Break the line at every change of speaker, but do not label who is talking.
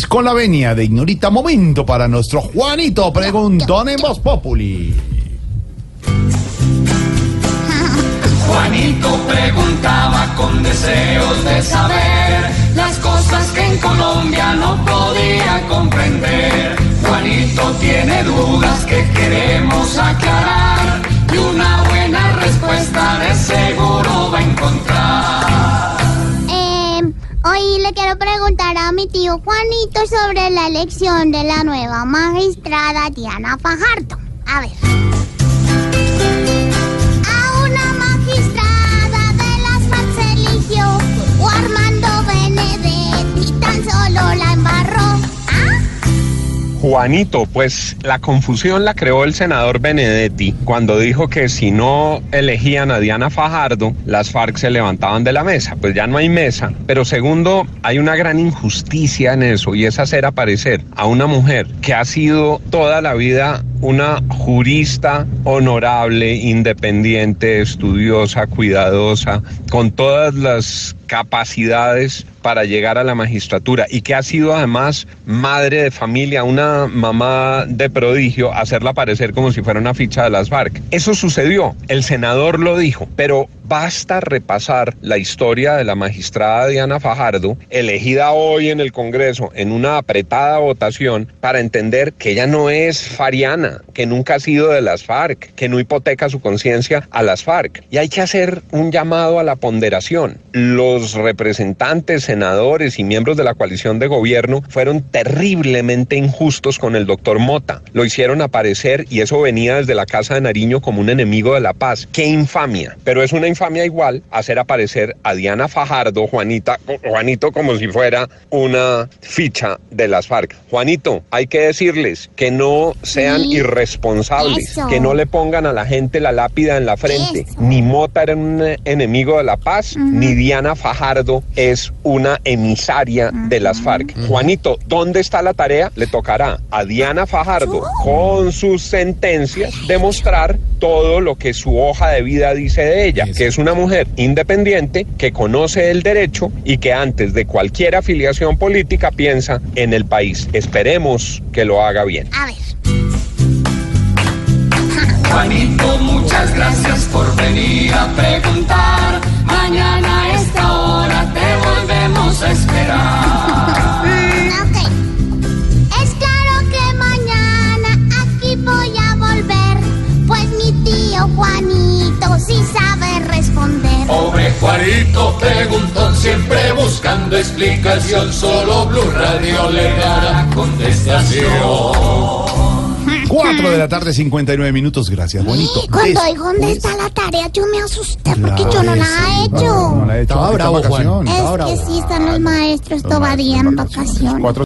Con la venia de Ignorita Momento para nuestro Juanito Preguntón en Voz Populi.
Juanito preguntaba con deseos de saber las cosas que en Colombia no podía comprender. Juanito tiene dudas que
quiero preguntar a mi tío Juanito sobre la elección de la nueva magistrada Diana Fajardo. A ver. A una magistrada
Juanito, pues la confusión la creó el senador Benedetti cuando dijo que si no elegían a Diana Fajardo, las FARC se levantaban de la mesa. Pues ya no hay mesa. Pero segundo, hay una gran injusticia en eso y es hacer aparecer a una mujer que ha sido toda la vida una jurista honorable, independiente, estudiosa, cuidadosa, con todas las capacidades para llegar a la magistratura y que ha sido además madre de familia, una mamá de prodigio, hacerla aparecer como si fuera una ficha de las FARC. Eso sucedió, el senador lo dijo, pero basta repasar la historia de la magistrada Diana Fajardo, elegida hoy en el Congreso en una apretada votación, para entender que ella no es fariana, que nunca ha sido de las FARC, que no hipoteca su conciencia a las FARC. Y hay que hacer un llamado a la ponderación. Los representantes, senadores y miembros de la coalición de gobierno fueron terriblemente injustos con el doctor Mota. Lo hicieron aparecer y eso venía desde la Casa de Nariño como un enemigo de la paz. ¡Qué infamia! Pero es una infamia igual hacer aparecer a Diana Fajardo, Juanita, Juanito, como si fuera una ficha de las FARC. Juanito, hay que decirles que no sean
Sí.
irresponsables,
Eso.
que no le pongan a la gente la lápida en la frente.
Eso.
Ni Mota era un enemigo de la paz, ni Diana Fajardo es una emisaria de las FARC. Juanito, ¿dónde está la tarea? Le tocará a Diana Fajardo, con sus sentencias, demostrar todo lo que su hoja de vida dice de ella, que es una mujer independiente, que conoce el derecho y que antes de cualquier afiliación política piensa en el país. Esperemos que lo haga bien.
A ver.
Juanito, muchas gracias por venir a preguntar. Mañana a esta hora te volvemos a esperar.
Juanito
preguntó siempre buscando explicación. Solo Blue Radio le dará contestación.
4 de la tarde, 59 minutos. Gracias, bonito.
Cuando
Des-
dijo dónde está la tarea, yo me asusté porque
Claro,
yo no la he
No,
hecho.
no la he hecho.
Estaba bravo, Juan.
vacaciones.
Es que sí están los maestros todavía en vacaciones.
Cuatro